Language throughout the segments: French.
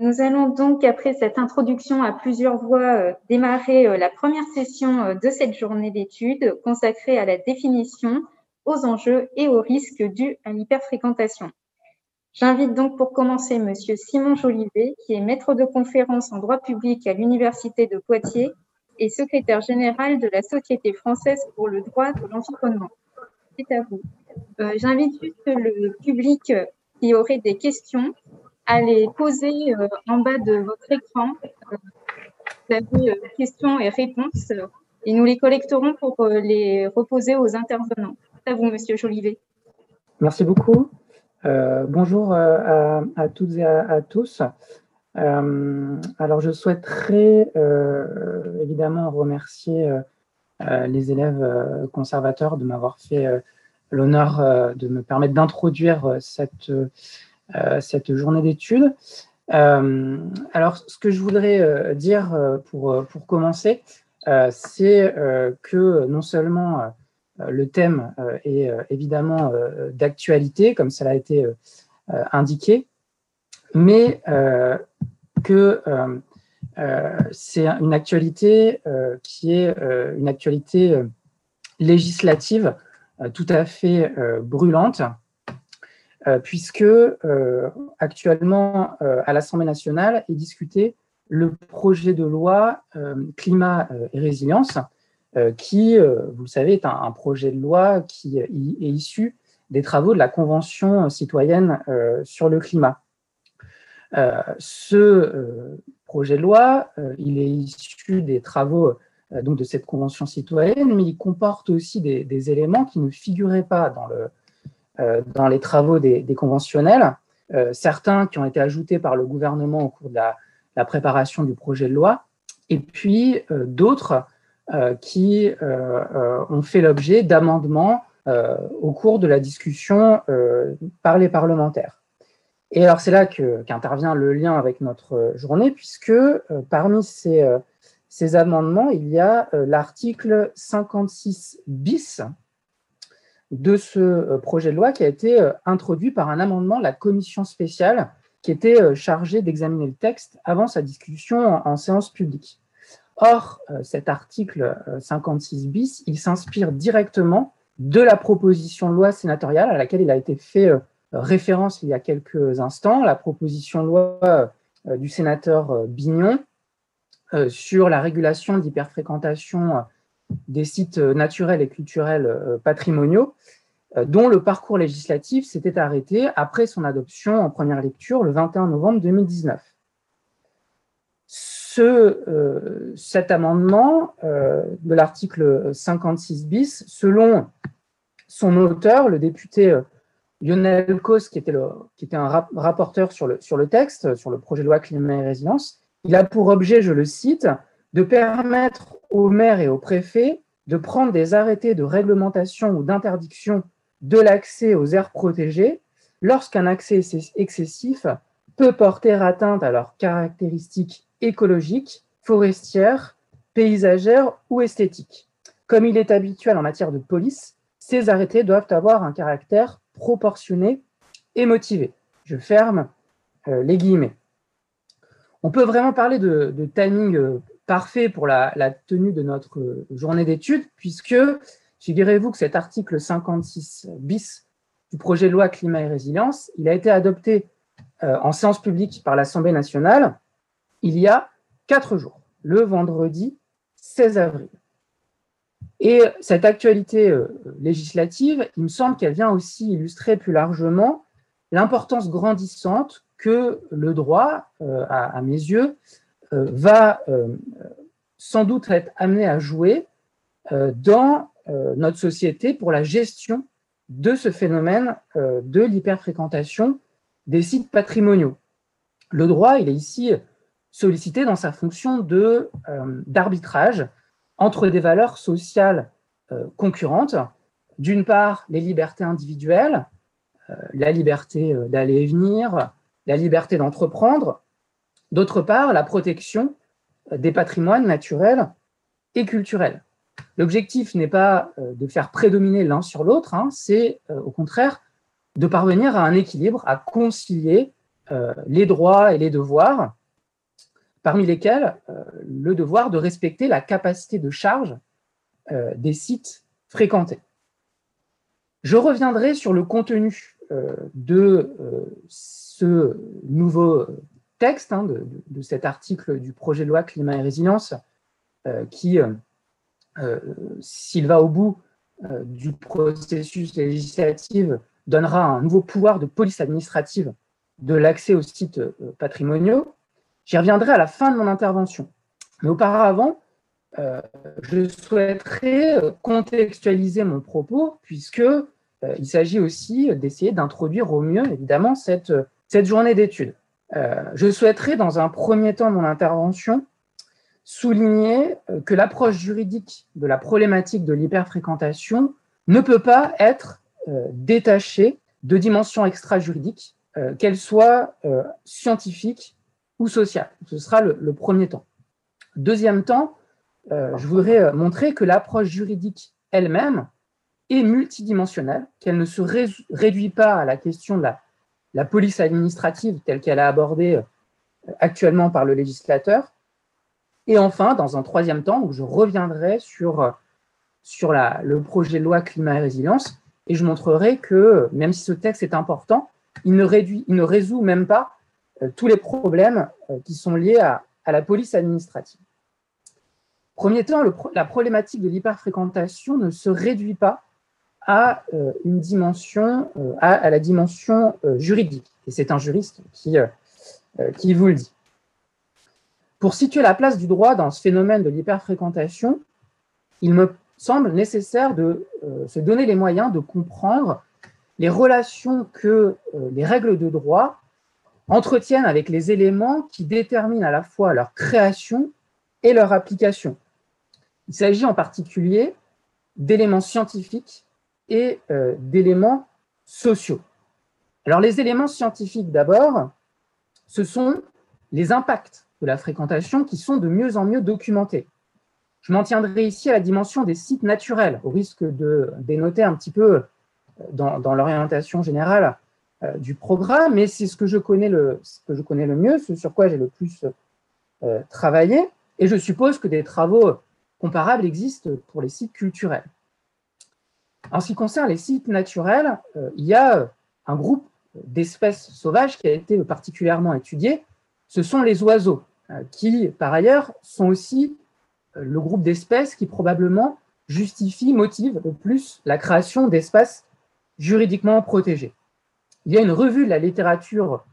Nous allons donc, après cette introduction à plusieurs voix, démarrer la première session de cette journée d'études consacrée à la définition, aux enjeux et aux risques dus à l'hyperfréquentation. J'invite donc pour commencer Monsieur Simon Jolivet, qui est maître de conférence en droit public à l'Université de Poitiers et secrétaire général de la Société française pour le droit de l'environnement. C'est à vous. Euh, j'invite juste le public qui aurait des questions à les poser euh, en bas de votre écran. Euh, vous avez questions et réponses et nous les collecterons pour les reposer aux intervenants. À vous, Monsieur Jolivet. Merci beaucoup. Euh, bonjour euh, à, toutes et à, tous. Euh, alors, je souhaiterais évidemment remercier les élèves conservateurs de m'avoir fait l'honneur de me permettre d'introduire cette, cette journée d'études. alors, ce que je voudrais dire pour, pour commencer, c'est que non seulement euh, le thème euh, est euh, évidemment d'actualité, comme cela a été indiqué, mais que c'est une actualité qui est une actualité législative tout à fait brûlante, puisque actuellement à l'Assemblée nationale est discuté le projet de loi climat et résilience, euh, qui, euh, vous le savez, est un, projet de loi qui est issu des travaux de la Convention citoyenne euh, sur le climat. ce projet de loi, il est issu des travaux donc de cette Convention citoyenne, mais il comporte aussi des, éléments qui ne figuraient pas dans, le, dans les travaux des, conventionnels, certains qui ont été ajoutés par le gouvernement au cours de la, préparation du projet de loi, et puis d'autres euh, qui euh, euh, ont fait l'objet d'amendements au cours de la discussion par les parlementaires. Et alors c'est là qu'intervient le lien avec notre journée, puisque parmi ces, amendements, il y a l'article 56 bis de ce projet de loi qui a été introduit par un amendement de la commission spéciale qui était chargée d'examiner le texte avant sa discussion en séance publique. Or, euh, cet article 56 euh, bis, il s'inspire directement de la proposition de loi sénatoriale à laquelle il a été fait euh, référence il y a quelques instants, la proposition de loi du sénateur Bignon sur la régulation d'hyperfréquentation des sites naturels et culturels patrimoniaux, dont le parcours législatif s'était arrêté après son adoption en première lecture le 21 novembre 2019 euh, cet amendement euh, de l'article 56 bis, selon son auteur, le député euh, Lionel Cos, qui était, le, qui était un rapporteur sur le, sur le texte, sur le projet de loi climat et résilience, il a pour objet, je le cite, de permettre aux maires et aux préfets de prendre des arrêtés de réglementation ou d'interdiction de l'accès aux aires protégées lorsqu'un accès excessif peut porter atteinte à leurs caractéristiques écologique, forestière, paysagère ou esthétique. Comme il est habituel en matière de police, ces arrêtés doivent avoir un caractère proportionné et motivé. Je ferme euh, les guillemets. On peut vraiment parler de, timing euh, parfait pour la, tenue de notre euh, journée d'études, puisque figurez-vous que cet article 56 bis du projet de loi climat et résilience, il a été adopté en séance publique par l'Assemblée nationale il y a quatre jours, le vendredi 16 avril. Et cette actualité euh, législative, il me semble qu'elle vient aussi illustrer plus largement l'importance grandissante que le droit, euh, à, mes yeux, euh, va sans doute être amené à jouer dans notre société pour la gestion de ce phénomène de l'hyperfréquentation des sites patrimoniaux. Le droit, il est ici sollicité dans sa fonction euh, d'arbitrage entre des valeurs sociales euh, concurrentes. D'une part, les libertés individuelles, euh, la liberté d'aller et venir, la liberté d'entreprendre. D'autre part, la protection des patrimoines naturels et culturels. L'objectif n'est pas de faire prédominer l'un sur l'autre, hein, c'est au contraire de parvenir à un équilibre, à concilier les droits et les devoirs, parmi lesquels le devoir de respecter la capacité de charge des sites fréquentés. Je reviendrai sur le contenu de ce nouveau texte, hein, de, cet article du projet de loi Climat et Résilience, qui, s'il va au bout, euh, du processus législatif donnera un nouveau pouvoir de police administrative de l'accès aux sites euh, patrimoniaux. J'y reviendrai à la fin de mon intervention. Mais auparavant, euh, je souhaiterais contextualiser mon propos puisque il s'agit aussi d'essayer d'introduire au mieux, évidemment, cette, cette journée d'études. Je souhaiterais, dans un premier temps de mon intervention, souligner euh, que l'approche juridique de la problématique de l'hyperfréquentation ne peut pas être euh, détachée de dimensions extra-juridiques, euh, qu'elles soient scientifiques ou sociales. Ce sera le, premier temps. Deuxième temps, je voudrais montrer que l'approche juridique elle-même est multidimensionnelle, qu'elle ne se réduit pas à la question de la, la police administrative telle qu'elle est abordée actuellement par le législateur, et enfin, dans un troisième temps, où je reviendrai sur, la, le projet de loi climat et résilience et je montrerai que même si ce texte est important, il ne, résout même pas euh, tous les problèmes euh, qui sont liés à, la police administrative. Premier temps, la problématique de l'hyperfréquentation ne se réduit pas à euh, une à, la dimension juridique. Et c'est un juriste qui, vous le dit. Pour situer la place du droit dans ce phénomène de l'hyperfréquentation, il me semble nécessaire de euh, se donner les moyens de comprendre les relations que euh, les règles de droit entretiennent avec les éléments qui déterminent à la fois leur création et leur application. Il s'agit en particulier d'éléments scientifiques et euh, d'éléments sociaux. Alors les éléments scientifiques d'abord, ce sont les impacts de la fréquentation qui sont de mieux en mieux documentés. Je m'en tiendrai ici à la dimension des sites naturels, au risque de dénoter un petit peu euh, dans, l'orientation générale euh, du programme, mais c'est ce que je connais le, mieux, ce sur quoi j'ai le plus travaillé, et je suppose que des travaux comparables existent pour les sites culturels. En ce qui concerne les sites naturels, il y a un groupe d'espèces sauvages qui a été particulièrement étudié, ce sont les oiseaux. Euh, qui, par ailleurs, sont aussi euh, le groupe d'espèces qui probablement justifie, motive le plus la création d'espaces juridiquement protégés. Il y a une revue de la littérature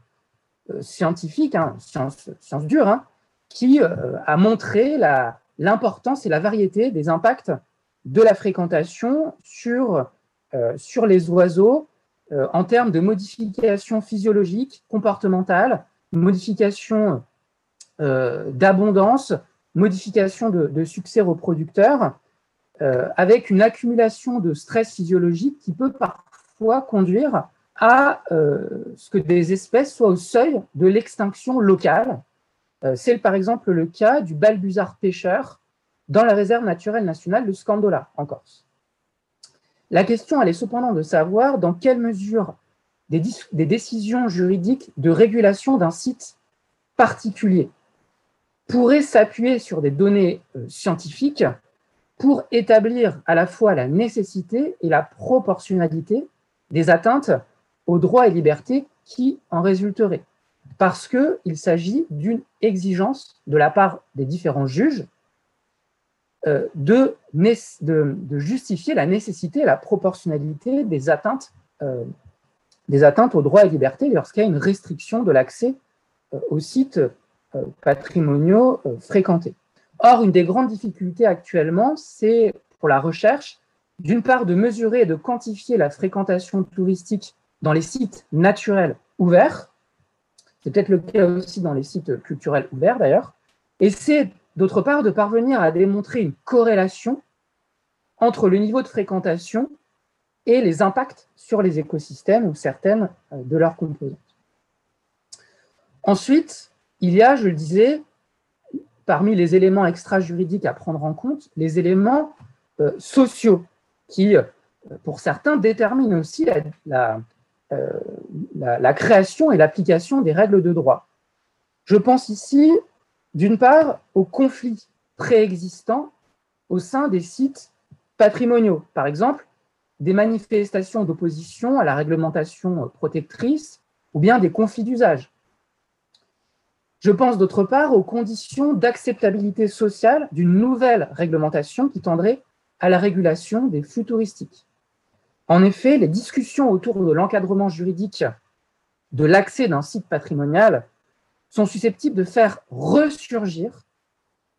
euh, scientifique, hein, science, dure, hein, qui a montré l'importance et la variété des impacts de la fréquentation sur, sur les oiseaux en termes de modifications physiologiques, comportementales, modifications euh, d'abondance, modification de, succès reproducteur, euh, avec une accumulation de stress physiologique qui peut parfois conduire à euh, ce que des espèces soient au seuil de l'extinction locale. C'est par exemple le cas du balbuzard pêcheur dans la réserve naturelle nationale de Scandola, en Corse. La question, elle est cependant de savoir dans quelle mesure des, décisions juridiques de régulation d'un site particulier pourrait s'appuyer sur des données euh, scientifiques pour établir à la fois la nécessité et la proportionnalité des atteintes aux droits et libertés qui en résulteraient. Parce qu'il s'agit d'une exigence de la part des différents juges euh, de, justifier la nécessité et la proportionnalité des atteintes, euh, des atteintes aux droits et libertés lorsqu'il y a une restriction de l'accès au site euh, patrimoniaux euh, fréquentés. Or, une des grandes difficultés actuellement, c'est pour la recherche, d'une part, de mesurer et de quantifier la fréquentation touristique dans les sites naturels ouverts, c'est peut-être le cas aussi dans les sites culturels ouverts d'ailleurs, et c'est d'autre part de parvenir à démontrer une corrélation entre le niveau de fréquentation et les impacts sur les écosystèmes ou certaines euh, de leurs composantes. Ensuite, il y a, je le disais, parmi les éléments extra-juridiques à prendre en compte, les éléments euh, sociaux qui, euh, pour certains, déterminent aussi la, la, création et l'application des règles de droit. Je pense ici, d'une part, aux conflits préexistants au sein des sites patrimoniaux. Par exemple, des manifestations d'opposition à la réglementation protectrice ou bien des conflits d'usage. Je pense d'autre part aux conditions d'acceptabilité sociale d'une nouvelle réglementation qui tendrait à la régulation des flux touristiques. En effet, les discussions autour de l'encadrement juridique de l'accès d'un site patrimonial sont susceptibles de faire ressurgir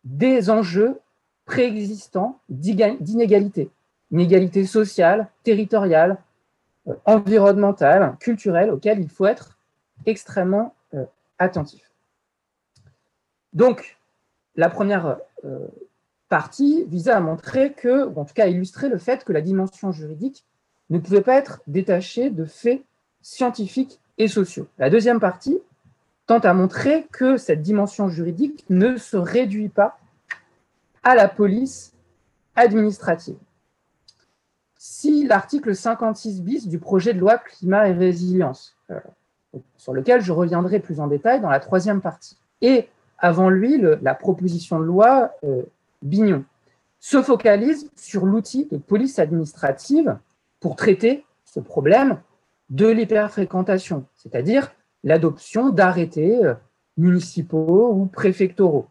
des enjeux préexistants d'inégalité, inégalité sociale, territoriale, euh, environnementale, culturelle, auxquelles il faut être extrêmement euh, attentif. Donc, la première euh, partie visait à montrer que, ou en tout cas à illustrer le fait que la dimension juridique ne pouvait pas être détachée de faits scientifiques et sociaux. La deuxième partie tente à montrer que cette dimension juridique ne se réduit pas à la police administrative. Si l'article 56 bis du projet de loi climat et résilience, euh, sur lequel je reviendrai plus en détail dans la troisième partie, et avant lui la proposition de loi euh, Bignon, se focalise sur l'outil de police administrative pour traiter ce problème de l'hyperfréquentation, c'est-à-dire l'adoption d'arrêtés euh, municipaux ou préfectoraux.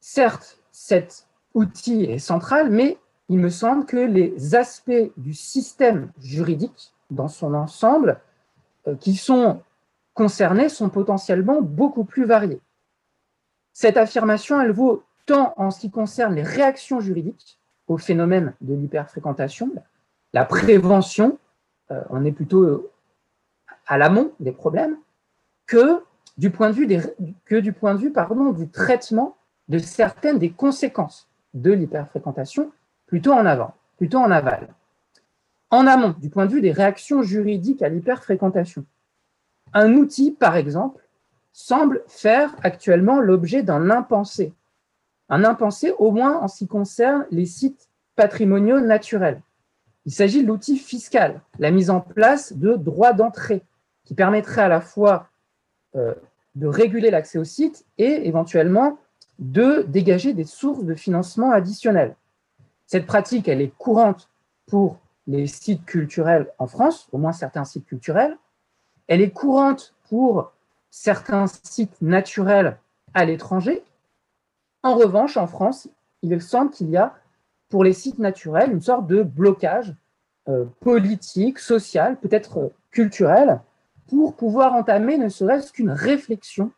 Certes, cet outil est central, mais il me semble que les aspects du système juridique dans son ensemble euh, qui sont concernés sont potentiellement beaucoup plus variés. Cette affirmation, elle vaut tant en ce qui concerne les réactions juridiques au phénomène de l'hyperfréquentation, la prévention, euh, on est plutôt à l'amont des problèmes, que du point de vue, que du, point de vue pardon, du traitement de certaines des conséquences de l'hyperfréquentation, plutôt en avant, plutôt en aval. En amont, du point de vue des réactions juridiques à l'hyperfréquentation, un outil, par exemple, semble faire actuellement l'objet d'un impensé. Un impensé au moins en ce qui concerne les sites patrimoniaux naturels. Il s'agit de l'outil fiscal, la mise en place de droits d'entrée qui permettrait à la fois euh, de réguler l'accès au site et éventuellement de dégager des sources de financement additionnelles. Cette pratique, elle est courante pour les sites culturels en France, au moins certains sites culturels. Elle est courante pour certains sites naturels à l'étranger. En revanche, en France, il semble qu'il y a pour les sites naturels une sorte de blocage euh, politique, social, peut-être culturel, pour pouvoir entamer ne serait-ce qu'une réflexion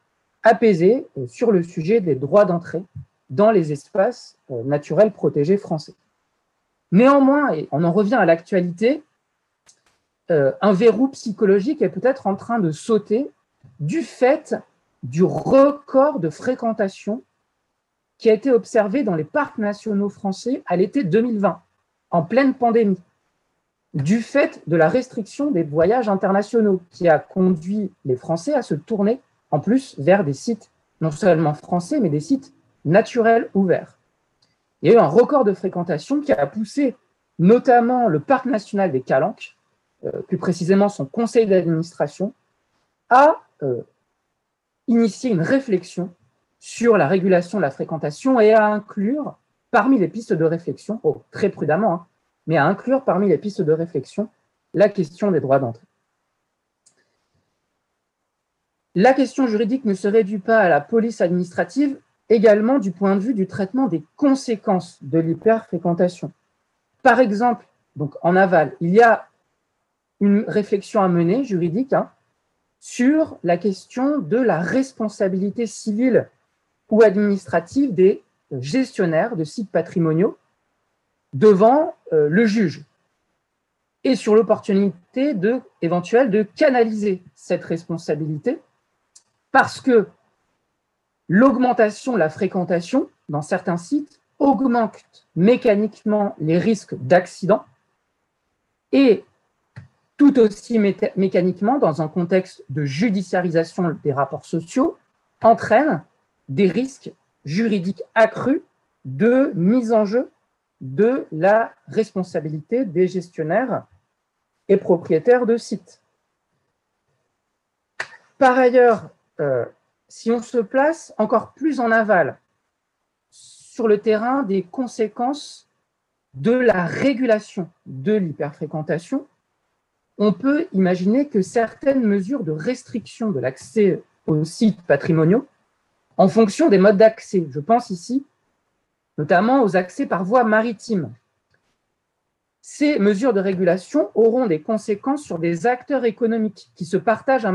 apaisée euh, sur le sujet des droits d'entrée dans les espaces euh, naturels protégés français. Néanmoins, et on en revient à l'actualité, un verrou psychologique est peut-être en train de sauter du fait du record de fréquentation qui a été observé dans les parcs nationaux français à l'été 2020, en pleine pandémie, du fait de la restriction des voyages internationaux qui a conduit les Français à se tourner en plus vers des sites non seulement français, mais des sites naturels ouverts. Il y a eu un record de fréquentation qui a poussé notamment le parc national des Calanques, euh, plus précisément son conseil d'administration, à euh, initier une réflexion sur la régulation de la fréquentation et à inclure parmi les pistes de réflexion, oh, très prudemment, hein, mais à inclure parmi les pistes de réflexion la question des droits d'entrée. La question juridique ne se réduit pas à la police administrative, également du point de vue du traitement des conséquences de l'hyperfréquentation. Par exemple, donc en aval, il y a une réflexion à mener juridique hein, sur la question de la responsabilité civile ou administrative des gestionnaires de sites patrimoniaux devant euh, le juge. Et sur l'opportunité de, éventuelle de canaliser cette responsabilité parce que l'augmentation la fréquentation dans certains sites augmente mécaniquement les risques d'accident et tout aussi mécaniquement, dans un contexte de judiciarisation des rapports sociaux, entraîne des risques juridiques accrus de mise en jeu de la responsabilité des gestionnaires et propriétaires de sites. Par ailleurs, euh, si on se place encore plus en aval sur le terrain des conséquences de la régulation de l'hyperfréquentation, on peut imaginer que certaines mesures de restriction de l'accès aux sites patrimoniaux, en fonction des modes d'accès, je pense ici notamment aux accès par voie maritime, ces mesures de régulation auront des conséquences sur des acteurs économiques qui se partagent un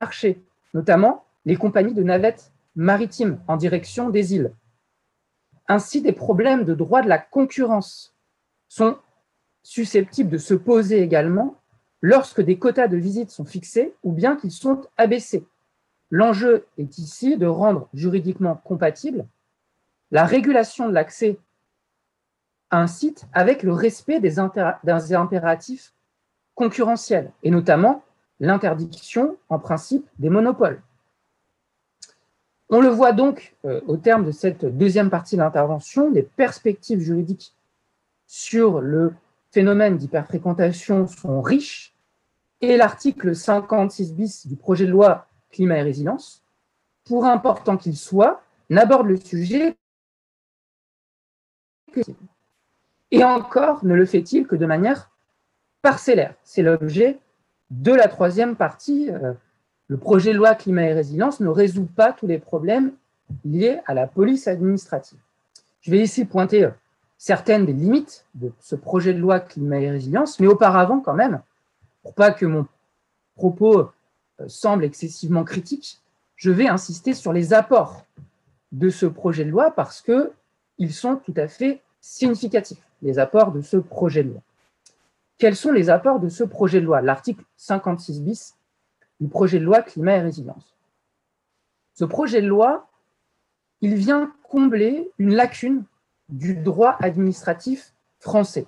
marché, notamment les compagnies de navettes maritimes en direction des îles. Ainsi, des problèmes de droit de la concurrence sont susceptibles de se poser également lorsque des quotas de visite sont fixés ou bien qu'ils sont abaissés. L'enjeu est ici de rendre juridiquement compatible la régulation de l'accès à un site avec le respect des, impératifs concurrentiels, et notamment l'interdiction en principe des monopoles. On le voit donc euh, au terme de cette deuxième partie de l'intervention, les perspectives juridiques sur le phénomène d'hyperfréquentation sont riches et l'article 56 bis du projet de loi climat et résilience, pour important qu'il soit, n'aborde le sujet que et encore ne le fait-il que de manière parcellaire. C'est l'objet de la troisième partie. Euh, le projet de loi climat et résilience ne résout pas tous les problèmes liés à la police administrative. Je vais ici pointer euh, certaines des limites de ce projet de loi climat et résilience, mais auparavant quand même, pour pas que mon propos euh, semble excessivement critique, je vais insister sur les apports de ce projet de loi parce qu'ils sont tout à fait significatifs les apports de ce projet de loi. Quels sont les apports de ce projet de loi? L'article 56 bis du projet de loi climat et résilience. Ce projet de loi, il vient combler une lacune du droit administratif français,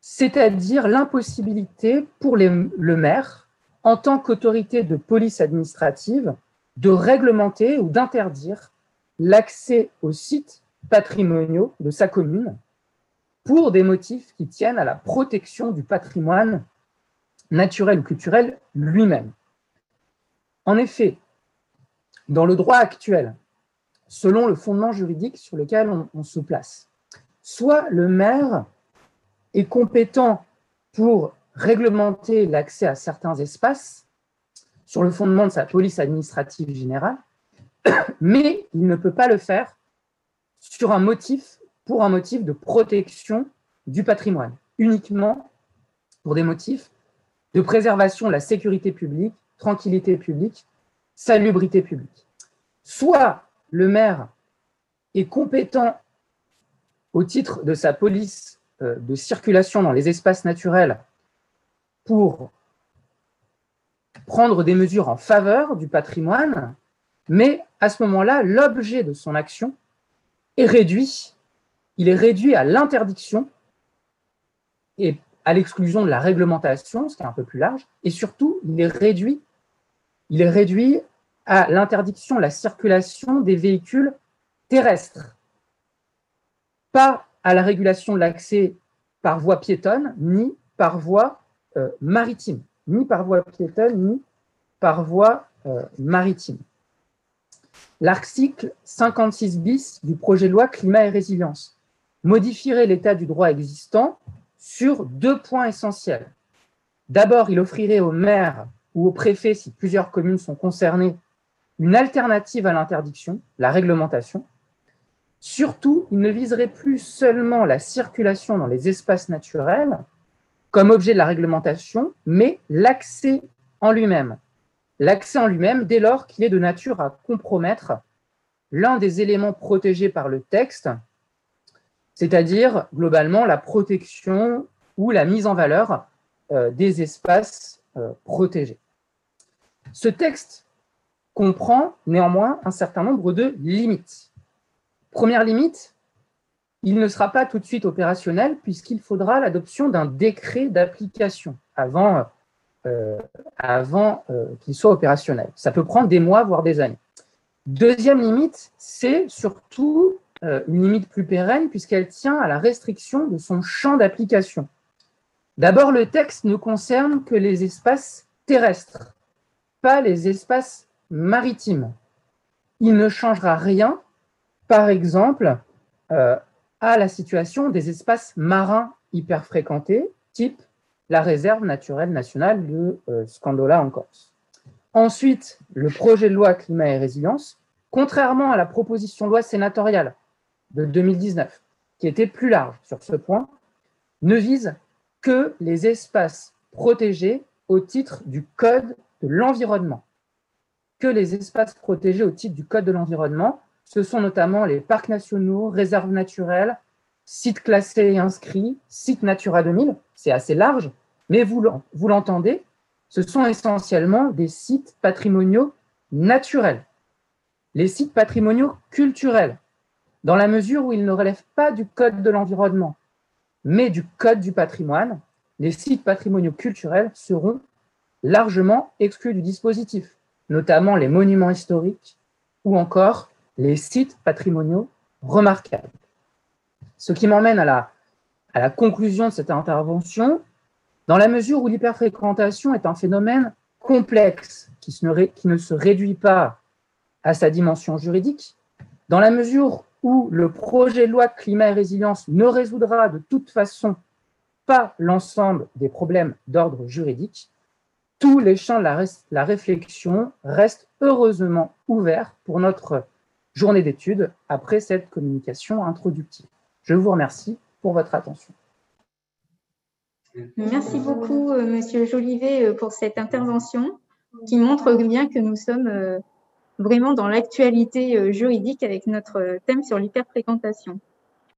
c'est-à-dire l'impossibilité pour le maire, en tant qu'autorité de police administrative, de réglementer ou d'interdire l'accès aux sites patrimoniaux de sa commune pour des motifs qui tiennent à la protection du patrimoine naturel ou culturel lui-même. En effet, dans le droit actuel, selon le fondement juridique sur lequel on, se place, soit le maire est compétent pour réglementer l'accès à certains espaces sur le fondement de sa police administrative générale, mais il ne peut pas le faire sur un motif pour un motif de protection du patrimoine, uniquement pour des motifs de préservation de la sécurité publique, tranquillité publique, salubrité publique. Soit le maire est compétent au titre de sa police euh, de circulation dans les espaces naturels pour prendre des mesures en faveur du patrimoine, mais à ce moment-là, l'objet de son action est réduit. Il est réduit à l'interdiction et à l'exclusion de la réglementation, ce qui est un peu plus large, et surtout, il est réduit, il est réduit à l'interdiction de la circulation des véhicules terrestres, pas à la régulation de l'accès par voie piétonne, ni par voie euh, maritime, ni par voie piétonne, ni par voie euh, maritime. L'article 56 bis du projet de loi Climat et Résilience modifierait l'état du droit existant sur deux points essentiels. D'abord, il offrirait au maire ou au préfet, si plusieurs communes sont concernées, une alternative à l'interdiction, la réglementation. Surtout, il ne viserait plus seulement la circulation dans les espaces naturels comme objet de la réglementation, mais l'accès en lui-même. L'accès en lui-même dès lors qu'il est de nature à compromettre l'un des éléments protégés par le texte, c'est-à-dire globalement la protection ou la mise en valeur euh, des espaces euh, protégés. Ce texte comprend néanmoins un certain nombre de limites. Première limite, il ne sera pas tout de suite opérationnel puisqu'il faudra l'adoption d'un décret d'application avant, euh, avant qu'il soit opérationnel. Ça peut prendre des mois, voire des années. Deuxième limite, c'est surtout euh, une limite plus pérenne puisqu'elle tient à la restriction de son champ d'application. D'abord, le texte ne concerne que les espaces terrestres, pas les espaces maritimes. Il ne changera rien, par exemple, euh, à la situation des espaces marins hyper fréquentés, type la réserve naturelle nationale de euh, Scandola en Corse. Ensuite, le projet de loi climat et résilience, contrairement à la proposition de loi sénatoriale de 2019, qui était plus large sur ce point, ne vise que les espaces protégés au titre du Code de l'environnement. Que les espaces protégés au titre du Code de l'environnement, ce sont notamment les parcs nationaux, réserves naturelles, sites classés et inscrits, sites Natura 2000, c'est assez large, mais vous l'entendez, ce sont essentiellement des sites patrimoniaux naturels. Les sites patrimoniaux culturels, dans la mesure où ils ne relèvent pas du Code de l'environnement, mais du Code du patrimoine, les sites patrimoniaux culturels seront largement exclus du dispositif, notamment les monuments historiques ou encore les sites patrimoniaux remarquables. Ce qui m'emmène à la, conclusion de cette intervention, dans la mesure où l'hyperfréquentation est un phénomène complexe qui, qui ne se réduit pas à sa dimension juridique, dans la mesure où le projet de loi climat et résilience ne résoudra de toute façon pas l'ensemble des problèmes d'ordre juridique, tous les champs de la, la, réflexion restent heureusement ouverts pour notre journée d'études après cette communication introductive. Je vous remercie pour votre attention. Merci beaucoup, euh, Monsieur Jolivet, euh, pour cette intervention qui montre bien que nous sommes euh, vraiment dans l'actualité juridique avec notre thème sur l'hyperfréquentation.